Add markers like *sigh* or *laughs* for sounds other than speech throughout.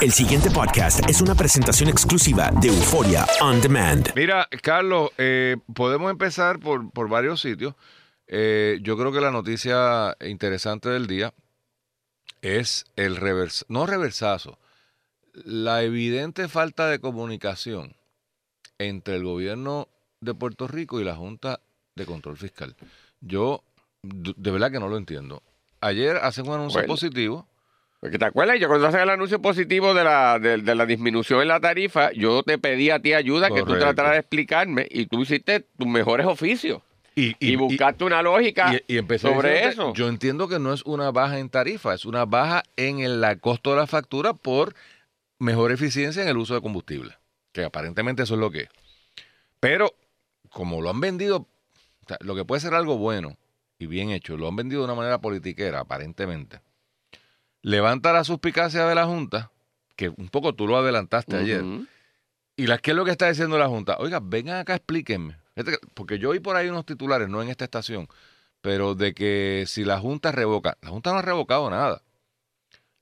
El siguiente podcast es una presentación exclusiva de Euforia On Demand. Mira, Carlos, eh, podemos empezar por, por varios sitios. Eh, yo creo que la noticia interesante del día es el revers no reversazo, la evidente falta de comunicación entre el gobierno de Puerto Rico y la Junta de Control Fiscal. Yo de verdad que no lo entiendo. Ayer hacen un anuncio Bueno. positivo. Porque te acuerdas, yo cuando hacen el anuncio positivo de la, de, de la disminución en la tarifa, yo te pedí a ti ayuda que tú trataras de explicarme y tú hiciste tus mejores oficios Y, y, buscaste una lógica sobre eso. Yo entiendo que no es una baja en tarifa, es una baja en el la costo de la factura por mejor eficiencia en el uso de combustible. Que aparentemente eso es lo que es. Pero, como lo han vendido, o sea, lo que puede ser algo bueno y bien hecho, lo han vendido de una manera politiquera, aparentemente. Levanta la suspicacia de la Junta, que un poco tú lo adelantaste ayer. ¿Y la, qué es lo que está diciendo la Junta? Oiga, vengan acá, explíquenme. Que- Porque yo oí por ahí unos titulares, no en esta estación, pero de que si la Junta revoca, la Junta no ha revocado nada.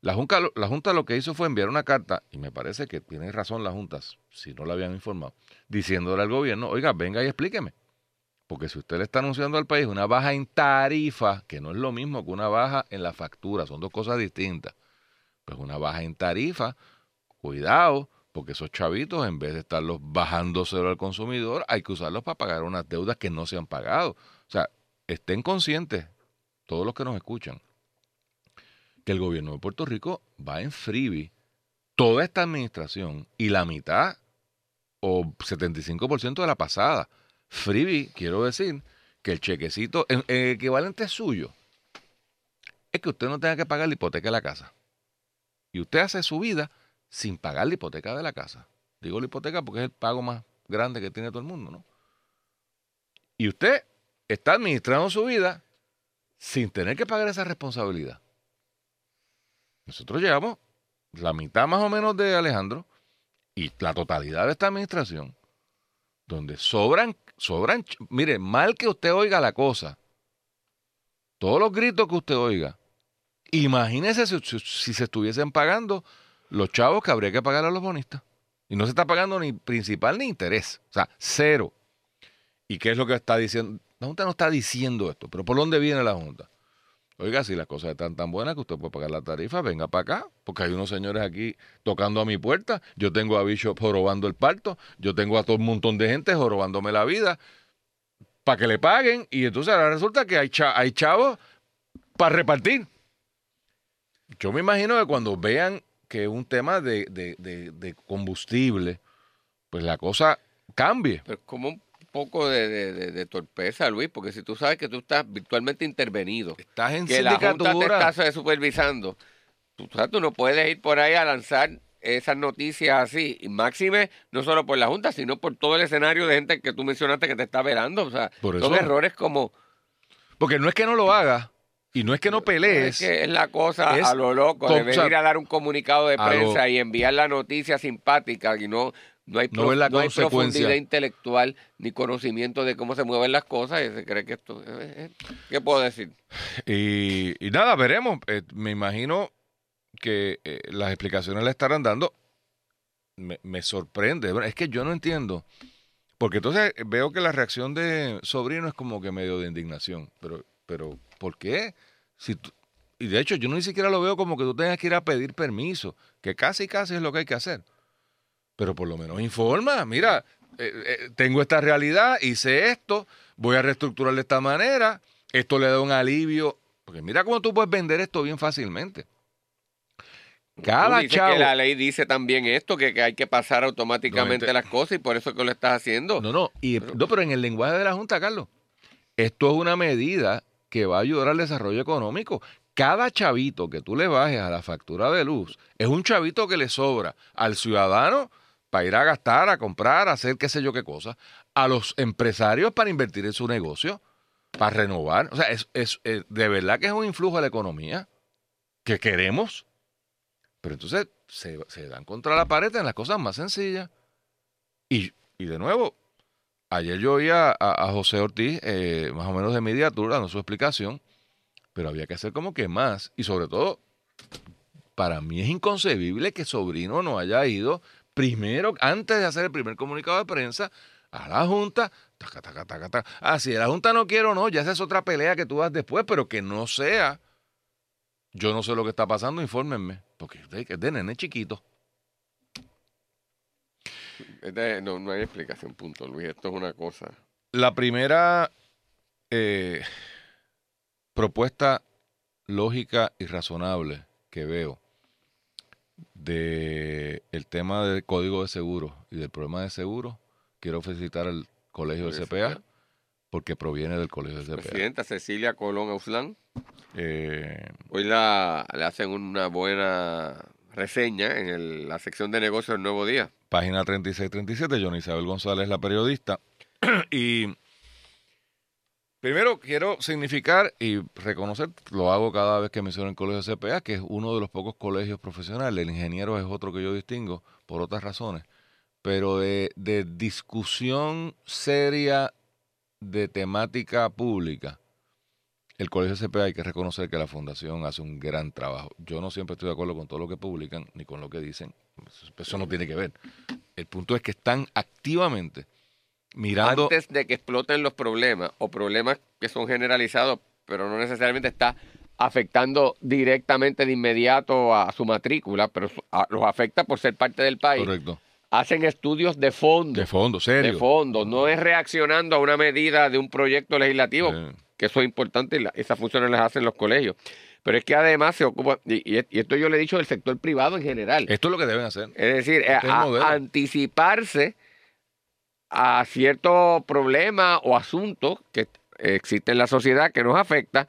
La Junta, lo- la Junta lo que hizo fue enviar una carta, y me parece que tiene razón las Juntas, si no la habían informado, diciéndole al gobierno, oiga, venga y explíqueme. Porque si usted le está anunciando al país una baja en tarifa, que no es lo mismo que una baja en la factura, son dos cosas distintas. Pues una baja en tarifa, cuidado, porque esos chavitos, en vez de estarlos bajándoselo al consumidor, hay que usarlos para pagar unas deudas que no se han pagado. O sea, estén conscientes, todos los que nos escuchan, que el gobierno de Puerto Rico va en freebie toda esta administración y la mitad o 75% de la pasada. Freebie, quiero decir que el chequecito, el, el equivalente suyo, es que usted no tenga que pagar la hipoteca de la casa. Y usted hace su vida sin pagar la hipoteca de la casa. Digo la hipoteca porque es el pago más grande que tiene todo el mundo, ¿no? Y usted está administrando su vida sin tener que pagar esa responsabilidad. Nosotros llevamos la mitad más o menos de Alejandro y la totalidad de esta administración, donde sobran, sobran, mire, mal que usted oiga la cosa, todos los gritos que usted oiga, imagínese si, si- si se estuviesen pagando los chavos que habría que pagar a los bonistas. Y no se está pagando ni principal ni interés. O sea, cero. ¿Y qué es lo que está diciendo? La Junta no está diciendo esto, pero ¿por dónde viene la Junta? Oiga, si las cosas están tan buenas que usted puede pagar la tarifa, venga para acá, porque hay unos señores aquí tocando a mi puerta. Yo tengo a Bishop jorobando el parto, yo tengo a todo un montón de gente jorobándome la vida para que le paguen. Y entonces ahora resulta que hay, hay chavos para repartir. Yo me imagino que cuando vean que es un tema de, de- de- de combustible, pues la cosa cambie. Pero un poco de, de- de- de torpeza, Luis, porque si tú sabes que tú estás virtualmente intervenido, Estás en que la Junta te está supervisando, tú, no puedes ir por ahí a lanzar esas noticias así, y máxime, no solo por la Junta, sino por todo el escenario de gente que tú mencionaste que te está velando. O sea, Por son errores como... Porque no es que no lo haga y no es que no pelees. Es que es la cosa es a lo loco, de venir a dar un comunicado de lo- prensa y enviar la noticia simpática y no, no hay, No la no hay profundidad intelectual ni conocimiento de cómo se mueven las cosas y se cree que esto... eh, eh, ¿Qué puedo decir? Y, y nada, veremos. Eh, me imagino que eh, las explicaciones le estarán dando. Me, me sorprende. Es que yo no entiendo. Porque entonces eh, veo que la reacción de sobrino es como que medio de indignación. Pero, pero ¿por qué? Si tú- y de hecho, yo no ni siquiera lo veo como que tú tengas que ir a pedir permiso, que casi, casi es lo que hay que hacer. Pero por lo menos informa, mira, eh, eh, tengo esta realidad, hice esto, voy a reestructurar de esta manera, esto le da un alivio. Porque mira cómo tú puedes vender esto bien fácilmente. Cada chavo. que la ley dice también esto, que, que hay que pasar automáticamente No, las cosas y por eso que lo estás haciendo. No, no, y, no, pero en el lenguaje de la Junta, Carlos, esto es una medida que va a ayudar al desarrollo económico. Cada chavito que tú le bajes a la factura de luz es un chavito que le sobra al ciudadano para ir a gastar, a comprar, a hacer qué sé yo qué cosa, a los empresarios para invertir en su negocio, para renovar. O sea, es, es- es- de verdad que es un influjo a la economía que queremos. Pero entonces se, se dan contra la pared en las cosas más sencillas. Y, y de nuevo, ayer yo oí a, a- José Ortiz, eh, más o menos de media tour, dando su explicación, pero había que hacer como que más. Y sobre todo, para mí es inconcebible que Sobrino no haya ido primero, antes de hacer el primer comunicado de prensa, a la Junta. Taca, taca, taca, taca. Ah, si la Junta no quiere o no, ya esa es otra pelea que tú das después, pero que no sea. Yo no sé lo que está pasando, infórmenme. Porque es de, nene chiquito. No, no hay explicación, punto, Luis. Esto es una cosa. La primera eh, propuesta lógica y razonable que veo de el tema del código de seguro y del problema de seguro, quiero felicitar al colegio del CPA porque proviene del colegio del CPA. Presidenta Cecilia Colón Auslán. Eh, Hoy la, le hacen una buena reseña en el- la sección de negocios del Nuevo Día. página 36-37, Johnny Isabel González, la periodista. *clears throat* y primero quiero significar y reconocer, lo hago cada vez que menciono el colegio CPA, que es uno de los pocos colegios profesionales. El ingeniero es otro que yo distingo por otras razones. Pero de, de discusión seria de temática pública, el colegio CPA hay que reconocer que la fundación hace un gran trabajo. Yo no siempre estoy de acuerdo con todo lo que publican ni con lo que dicen. Eso no tiene que ver. El punto es que están activamente mirando. Antes de que exploten los problemas o problemas que son generalizados, pero no necesariamente está afectando directamente de inmediato a su matrícula, pero los afecta por ser parte del país. Correcto. Hacen estudios de fondo. De fondo, serio. de fondo, no es reaccionando a una medida de un proyecto legislativo, Sí. que eso es importante y la- esas funciones las hacen los colegios. Pero es que además se ocupa, y, esto yo le he dicho del sector privado en general, Esto es lo que deben hacer. es decir, este es a- anticiparse a ciertos problemas o asuntos que existen en la sociedad que nos afecta,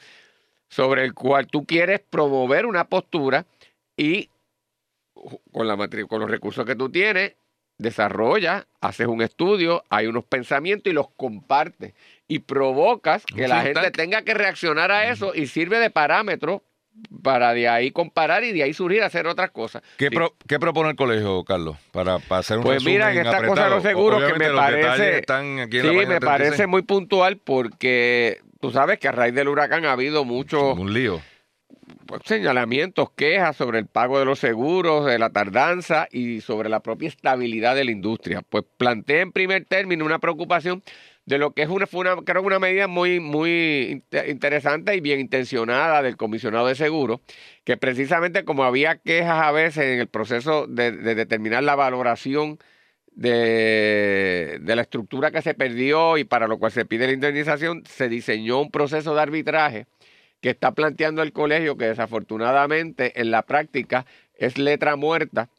sobre el cual tú quieres promover una postura y con, la con los recursos que tú tienes, desarrollas, haces un estudio, hay unos pensamientos y los compartes y provocas que la gente tenga que reaccionar a eso y sirve de parámetro para de ahí comparar y de ahí surgir a hacer otras cosas. ¿Qué, Sí. pro- qué propone el colegio, Carlos? Para, para hacer un Pues mira, en esta cosa de los apretado. seguros que me parece- están aquí en la Sí, me 36. parece muy puntual porque tú sabes que a raíz del huracán ha habido muchos Un lío. pues, señalamientos, quejas sobre el pago de los seguros, de la tardanza y sobre la propia estabilidad de la industria. Pues plantea en primer término una preocupación de lo que es una, fue una, creo una medida muy, muy inte- interesante y bien intencionada del comisionado de seguros, que precisamente como había quejas a veces en el proceso de, de determinar la valoración de, de la estructura que se perdió y para lo cual se pide la indemnización, se diseñó un proceso de arbitraje que está planteando el colegio que desafortunadamente en la práctica es letra muerta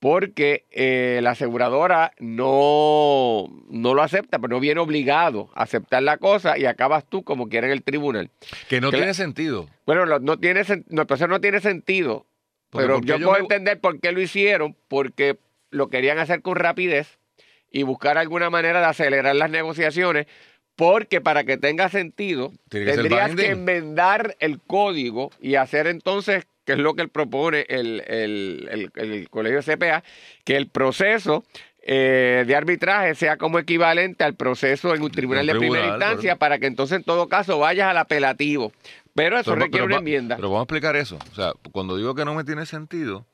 porque eh, la aseguradora no, no lo acepta, pero no viene obligado a aceptar la cosa y acabas tú como quiera en el tribunal. Que no Que la- tiene sentido. Bueno, lo- no tiene no, proceso no tiene sentido, Porque pero ¿por qué yo puedo me- entender por qué lo hicieron, porque lo querían hacer con rapidez y buscar alguna manera de acelerar las negociaciones, porque para que tenga sentido, Tiene tendrías que enmendar el código y hacer entonces, que es lo que él propone el, el- el- el colegio CPA, que el proceso eh, de arbitraje sea como equivalente al proceso en un tribunal de primera instancia para que entonces en todo caso vayas al apelativo. Pero eso Pero- requiere pero una enmienda. Pero vamos a explicar eso. O sea, cuando digo que no me tiene sentido,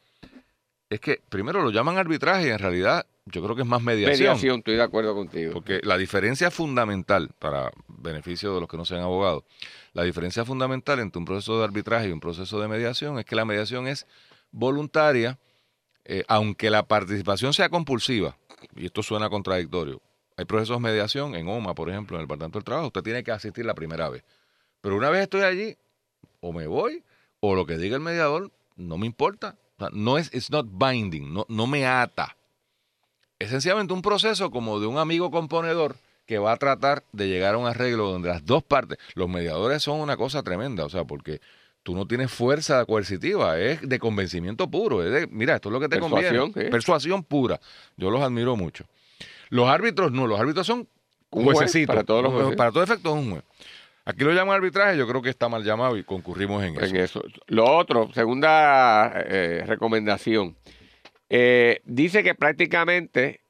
es que primero lo llaman arbitraje y en realidad yo creo que es más mediación. Mediación, estoy de acuerdo contigo. Porque la diferencia fundamental, para beneficio de los que no sean abogados, la diferencia fundamental entre un proceso de arbitraje y un proceso de mediación es que la mediación es voluntaria, eh, aunque la participación sea compulsiva, y esto suena contradictorio. Hay procesos de mediación en OMA, por ejemplo, en el Departamento del Trabajo, usted tiene que asistir la primera vez. Pero una vez estoy allí, o me voy, o lo que diga el mediador, no me importa. No es, it's not binding, no, no me ata es sencillamente un proceso como de un amigo componedor que va a tratar de llegar a un arreglo donde las dos partes, los mediadores son una cosa tremenda, o sea, porque tú no tienes fuerza coercitiva, es de convencimiento puro, es de, mira, esto es lo que te Persuasión, conviene, sí. persuasión pura, yo los admiro mucho. Los árbitros no, los árbitros son Un juez juececitos, para todos los jueces. para todo efecto es un juez. Aquí lo llaman arbitraje, yo creo que está mal llamado y concurrimos en eso. en eso. Lo otro, segunda eh, recomendación. Eh, dice que prácticamente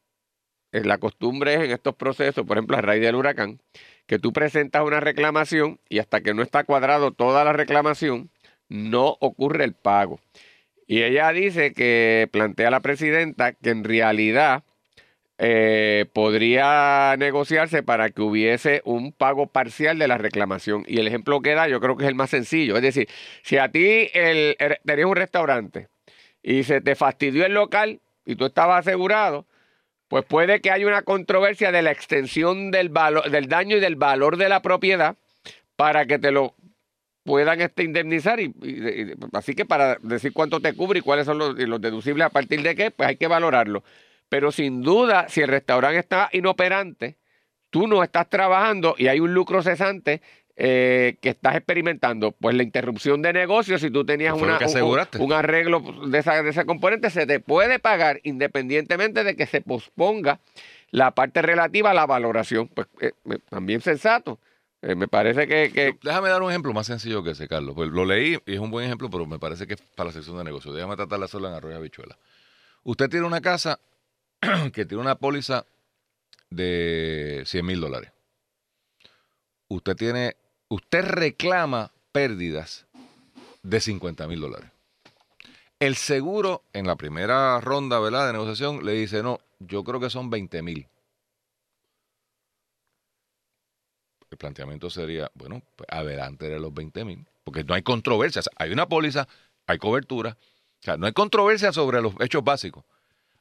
eh, la costumbre es en estos procesos, por ejemplo, a raíz del huracán, que tú presentas una reclamación y hasta que no está cuadrado toda la reclamación, no ocurre el pago. Y ella dice que plantea a la presidenta que en realidad eh, podría negociarse para que hubiese un pago parcial de la reclamación. Y el ejemplo que da yo creo que es el más sencillo. Es decir, si a ti el, er, tenías un restaurante y se te fastidió el local y tú estabas asegurado, pues puede que haya una controversia de la extensión del, valor, del daño y del valor de la propiedad para que te lo puedan este, indemnizar. Y, así que para decir cuánto te cubre y cuáles son los, los deducibles a partir de qué, pues hay que valorarlo. Pero sin duda, si el restaurante está inoperante, tú no estás trabajando y hay un lucro cesante eh, que estás experimentando, pues la interrupción de negocio, si tú tenías una, un, arreglo de, esa, de ese componente, se te puede pagar independientemente de que se posponga la parte relativa a la valoración. Pues eh, también sensato. Eh, me parece que, Déjame dar un ejemplo más sencillo que ese, Carlos. Pues lo leí y es un buen ejemplo, pero me parece que es para la sección de negocio. Déjame tratar de hacerlo en Arroyo Habichuela. Usted tiene una casa *clears throat* que tiene una póliza de 100 mil dólares. Usted tiene, usted reclama pérdidas de 50 mil dólares. El seguro en la primera ronda ¿verdad? de negociación le dice, no, yo creo que son 20 mil. El planteamiento sería, bueno, pues adelante de los 20 mil, porque no hay controversia. hay una póliza, hay cobertura. O sea, no hay controversia sobre los hechos básicos.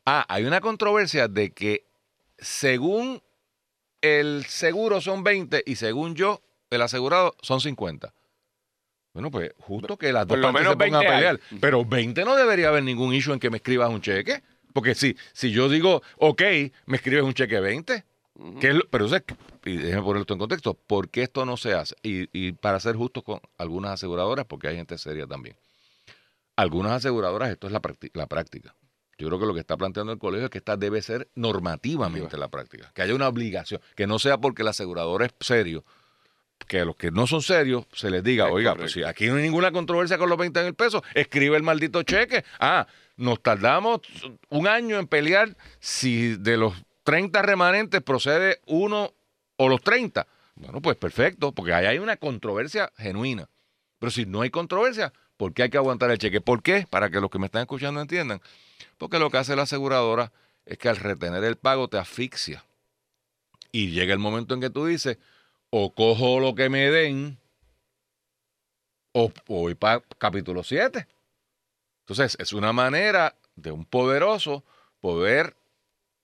Ah, hay una controversia de que según el seguro son 20 y según yo, el asegurado son 50. Bueno, pues justo que las dos partes se pongan a pelear. Pero 20 no debería haber ningún issue en que me escribas un cheque. Porque si, si yo digo, ok, me escribes un cheque 20, pero y déjeme ponerlo esto en contexto, ¿por qué esto no se hace? Y, y para ser justo con algunas aseguradoras, porque hay gente seria también. Algunas aseguradoras, esto es la, la práctica. Yo creo que lo que está planteando el colegio es que esta debe ser normativamente la práctica, que haya una obligación, que no sea porque el asegurador es serio, que a los que no son serios se les diga, oiga, pues si aquí no hay ninguna controversia con los 20 mil pesos, escribe el maldito cheque. Ah, nos tardamos un año en pelear si de los 30 remanentes procede uno o los 30. Bueno, pues perfecto, porque ahí hay una controversia genuina. Pero si no hay controversia, ¿por qué hay que aguantar el cheque? ¿Por qué? Para que los que me están escuchando entiendan. Porque lo que hace la aseguradora es que al retener el pago te asfixia. Y llega el momento en que tú dices, o cojo lo que me den, o voy para capítulo 7. Entonces, es una manera de un poderoso poder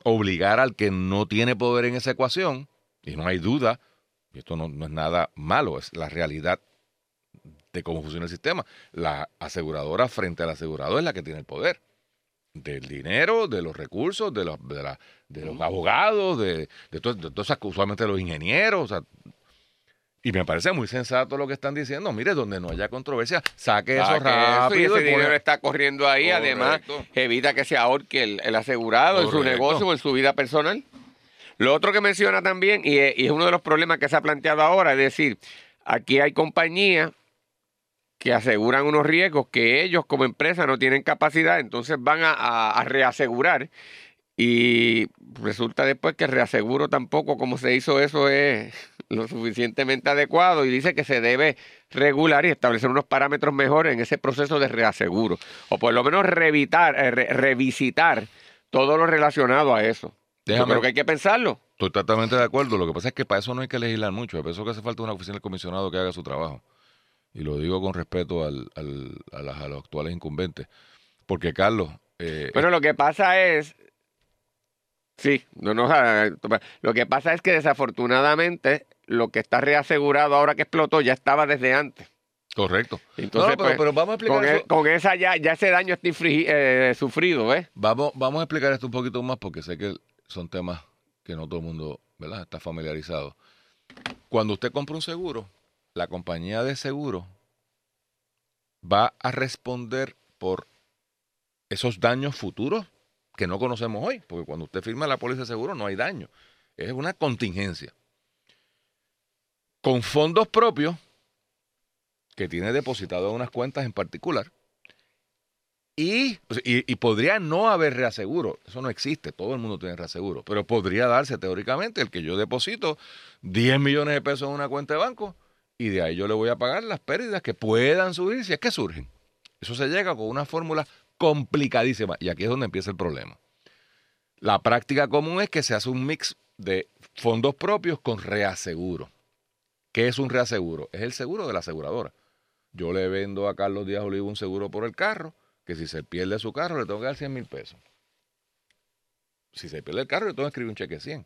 obligar al que no tiene poder en esa ecuación, y no hay duda, y esto no, no es nada malo, es la realidad de cómo funciona el sistema. La aseguradora frente al asegurador es la que tiene el poder del dinero, de los recursos, de los, de, la, de los abogados, de, de, to, de todas usualmente los ingenieros. O sea, y me parece muy sensato lo que están diciendo. Mire, donde no haya controversia, saque eso rápido. ese dinero está corriendo ahí. Además, evita que se ahorque el, el asegurado en su negocio o en su vida personal. Lo otro que menciona también, y es, y es uno de los problemas que se ha planteado ahora, es decir, aquí hay compañías que aseguran unos riesgos que ellos como empresa no tienen capacidad, entonces van a, reasegurar y resulta después que el reaseguro tampoco, como se hizo eso, es lo suficientemente adecuado y dice que se debe regular y establecer unos parámetros mejores en ese proceso de reaseguro o por lo menos revitar, eh, revisitar todo lo relacionado a eso. Déjame, Yo creo que hay que pensarlo. Estoy totalmente de acuerdo. Lo que pasa es que para eso no hay que legislar mucho. Para eso que hace falta una oficina del comisionado que haga su trabajo y lo digo con respeto al, al, a, los actuales incumbentes. Porque, Carlos. Eh, bueno, lo que pasa es. Sí, no, no, lo que pasa es que desafortunadamente lo que está reasegurado ahora que explotó ya estaba desde antes. Correcto. Entonces, pero, pues, vamos a explicar con, e, con, esa ya, ya ese daño está eh, sufrido, ¿ves? Vamos, vamos a explicar esto un poquito más porque sé que son temas que no todo el mundo ¿verdad? está familiarizado. Cuando usted compra un seguro, la compañía de seguro va a responder por esos daños futuros que no conocemos hoy, porque cuando usted firma la póliza de seguro no hay daño, es una contingencia. Con fondos propios que tiene depositado en unas cuentas en particular, y, y, podría no haber reaseguro, eso no existe, todo el mundo tiene reaseguro, pero podría darse teóricamente el que yo deposito 10 millones de pesos en una cuenta de banco y de ahí yo le voy a pagar las pérdidas que puedan surgir si es que surgen. Eso se llega con una fórmula complicadísima. Y aquí es donde empieza el problema. La práctica común es que se hace un mix de fondos propios con reaseguro. ¿Qué es un reaseguro? Es el seguro de la aseguradora. Yo le vendo a Carlos Díaz Olivo un seguro por el carro, que si se pierde su carro le tengo que dar 100 mil pesos. Si se pierde el carro le tengo que escribir un cheque de 100.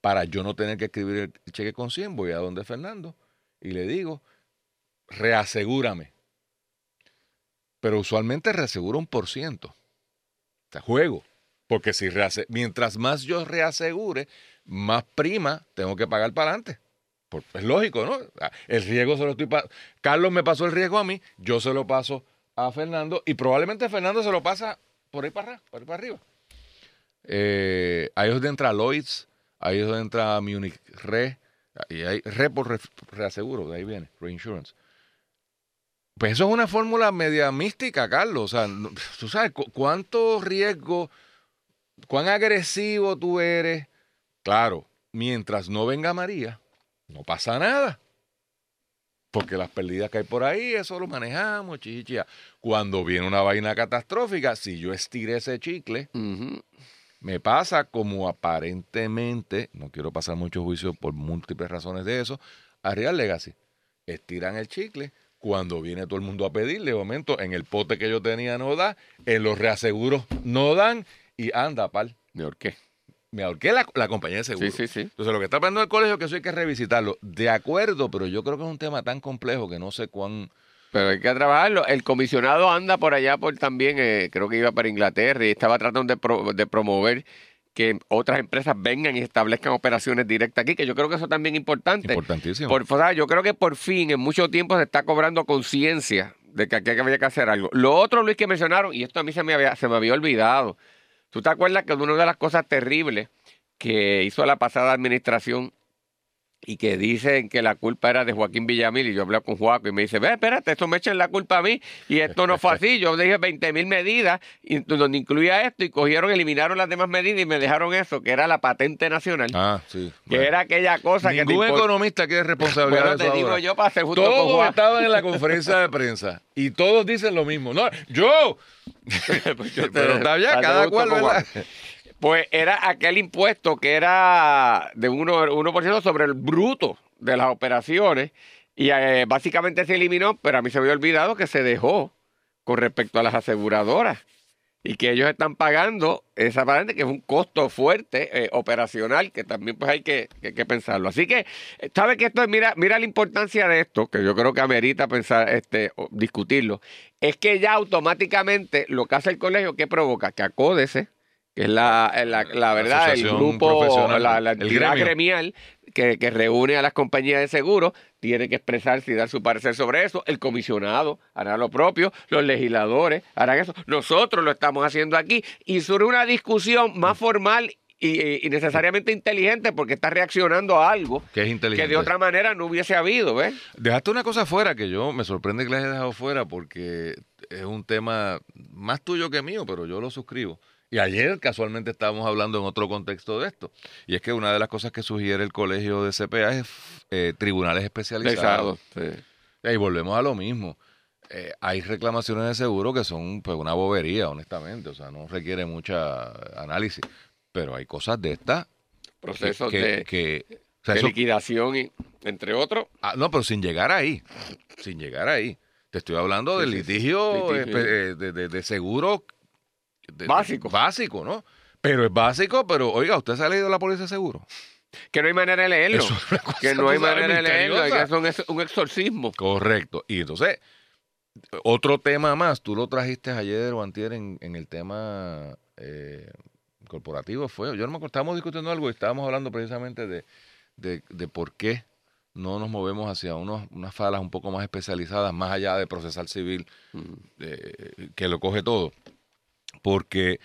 Para yo no tener que escribir el cheque con 100, voy a donde Fernando y le digo, reasegúrame. Pero usualmente reaseguro un por ciento. Sea, juego. Porque si mientras más yo reasegure, más prima tengo que pagar para adelante. Es lógico, ¿no? El riesgo se lo estoy. Carlos me pasó el riesgo a mí, yo se lo paso a Fernando y probablemente Fernando se lo pasa por ahí para, por ahí para arriba. Eh, ahí es donde entra Lloyds, ahí es donde entra Munich Re, y hay Re por reaseguro, de ahí viene, Reinsurance. Pues eso es una fórmula media mística, Carlos. O sea, *laughs* tú sabes cuánto riesgo, cuán agresivo tú eres. Claro, mientras no venga María, no pasa nada. Porque las pérdidas que hay por ahí, eso lo manejamos, chichichia. Cuando viene una vaina catastrófica, si yo estiré ese chicle, me pasa como aparentemente, no quiero pasar mucho juicio por múltiples razones de eso, a Real Legacy. Estiran el chicle, cuando viene todo el mundo a pedirle, de momento, en el pote que yo tenía no da, en los reaseguros no dan, y anda, pal. ¿Me ahorqué? Me ahorqué la, la compañía de seguros. Sí, sí, sí. Entonces, lo que está pasando en el colegio es que eso hay que revisitarlo. De acuerdo, pero yo creo que es un tema tan complejo que no sé cuán pero hay que trabajarlo. El comisionado anda por allá por también, eh, creo que iba para Inglaterra y estaba tratando de, de, promover que otras empresas vengan y establezcan operaciones directas aquí, que yo creo que eso también es importante. Importantísimo. Por, yo creo que por fin, en mucho tiempo, se está cobrando conciencia de que aquí había que hacer algo. Lo otro, Luis, que mencionaron, y esto a mí se me había, se me había olvidado. ¿Tú te acuerdas que una de las cosas terribles que hizo la pasada administración y que dicen que la culpa era de Joaquín Villamil y yo hablé con Joaquín y me dice, ve, espérate, esto me echan la culpa a mí y esto no fue *laughs* así, yo dije 20 mil medidas y donde incluía esto y cogieron, eliminaron las demás medidas y me dejaron eso, que era la patente nacional, ah, sí, que era aquella cosa que... Ningún economista quiere responsabilidad de eso te digo yo para ser justo Todos estaban en la *laughs* conferencia de prensa y todos dicen lo mismo, no, yo... *laughs* Pues pero está bien, cada cual. Pues era aquel impuesto que era de 1%, 1 sobre el bruto de las operaciones y eh, básicamente se eliminó, pero a mí se me había olvidado que se dejó con respecto a las aseguradoras y que ellos están pagando esa parte que es un costo fuerte eh, operacional que también pues hay que, pensarlo. Así que, ¿sabe que esto es, mira, mira la importancia de esto, que yo creo que amerita pensar, este, discutirlo, es que ya automáticamente lo que hace el colegio, ¿qué provoca? Que acódese que es la, la, verdad, el grupo, la, la entidad gremial que, que, reúne a las compañías de seguros, tiene que expresarse y dar su parecer sobre eso. El comisionado hará lo propio, los legisladores harán eso. Nosotros lo estamos haciendo aquí y sobre una discusión más formal y, necesariamente inteligente porque está reaccionando a algo que, es que de otra manera no hubiese habido, ¿ves? Dejaste una cosa fuera que yo me sorprende que la hayas dejado fuera porque es un tema más tuyo que mío, pero yo lo suscribo. Y ayer casualmente estábamos hablando en otro contexto de esto. Y es que una de las cosas que sugiere el colegio de CPA es eh, tribunales especializados. Y volvemos a lo mismo. Eh, hay reclamaciones de seguro que son pues una bobería, honestamente. O sea, no requiere mucha análisis. Pero hay cosas de esta Procesos de, liquidación, y, entre otros. Ah, no, pero sin llegar ahí. Sin llegar ahí. Te estoy hablando del litigio, eh, de, de, de seguro básico. Básico, ¿no? Pero es básico, pero oiga, ¿usted se ha leído la póliza de seguro? Que no hay manera de leerlo. que no hay manera de leerlo, que es un, exorcismo. Correcto. Y entonces, otro tema más, tú lo trajiste ayer o antier en, el tema eh, corporativo, fue, yo no me acuerdo, estábamos discutiendo algo y estábamos hablando precisamente de, de, por qué no nos movemos hacia unos, unas falas un poco más especializadas, más allá de procesal civil, mm. que lo coge todo. Porque,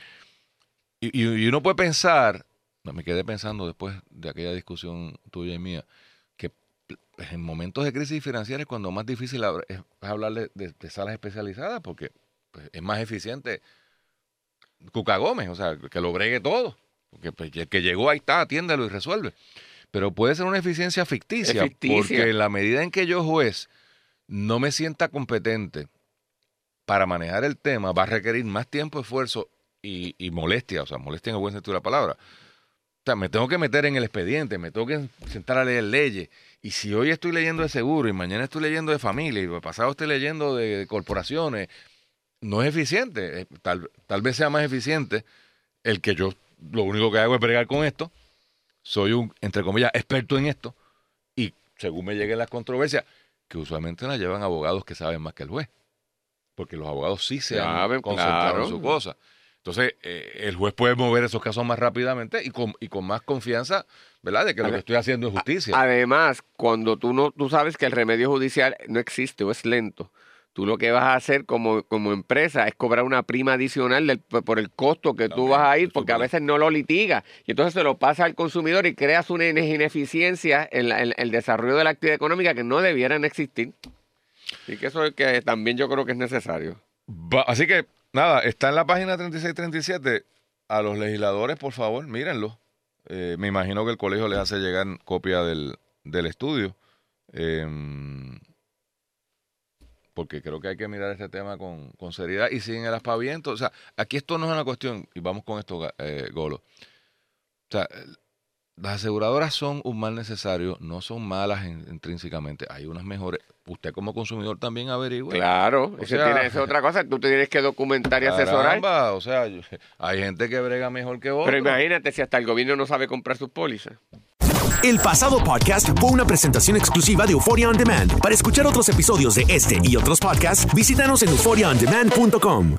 y, uno puede pensar, me quedé pensando después de aquella discusión tuya y mía, que en momentos de crisis financiera es cuando más difícil es hablar de, salas especializadas, porque pues, es más eficiente Cuca Gómez, o sea, que lo bregue todo. Porque pues, el que llegó ahí está, atiéndelo y resuelve. Pero puede ser una eficiencia ficticia, ficticia, porque en la medida en que yo juez no me sienta competente para manejar el tema va a requerir más tiempo, esfuerzo y, molestia, o sea, molestia en el buen sentido de la palabra. O sea, me tengo que meter en el expediente, me tengo que sentar a leer leyes. Y si hoy estoy leyendo de seguro y mañana estoy leyendo de familia y pasado estoy leyendo de corporaciones, no es eficiente. Eh, Tal, tal vez sea más eficiente el que yo lo único que hago es bregar con esto. Soy un, entre comillas, experto en esto. Y según me lleguen las controversias, que usualmente las llevan abogados que saben más que el juez. Porque los abogados sí se han concentrado claro. en su cosa. Entonces, eh, el juez puede mover esos casos más rápidamente y con, y con más confianza, ¿verdad? De que lo que estoy haciendo es justicia. Además, cuando tú no, tú sabes que el remedio judicial no existe o es lento, tú lo que vas a hacer como, como empresa es cobrar una prima adicional del- por el costo que tú También, vas a ir, por porque a veces no lo litigas. Y entonces se lo pasa al consumidor y creas una ine- ineficiencia en, la- en el desarrollo de la actividad económica que no debieran existir. Y que eso es que también yo creo que es necesario. Así que, nada, está en la página 3637. A los legisladores, por favor, mírenlo. Eh, me imagino que el colegio les hace llegar copia del, del estudio. Em, porque creo que hay que mirar este tema con, con seriedad y sin el aspaviento. O sea, aquí esto no es una cuestión, y vamos con esto, eh, Golo. O sea, las aseguradoras son un mal necesario, no son malas in- intrínsecamente. Hay unas mejores. Usted como consumidor también averigüe. Claro, O eso sea- tiene- esa es otra cosa. Tú te tienes que documentar y asesorar. O sea, yo- hay gente que brega mejor que vos. Pero imagínate si hasta el gobierno no sabe comprar sus pólizas. El pasado podcast fue una presentación exclusiva de Euphoria On Demand. Para escuchar otros episodios de este y otros podcasts, visítanos en euphoriaondemand.com.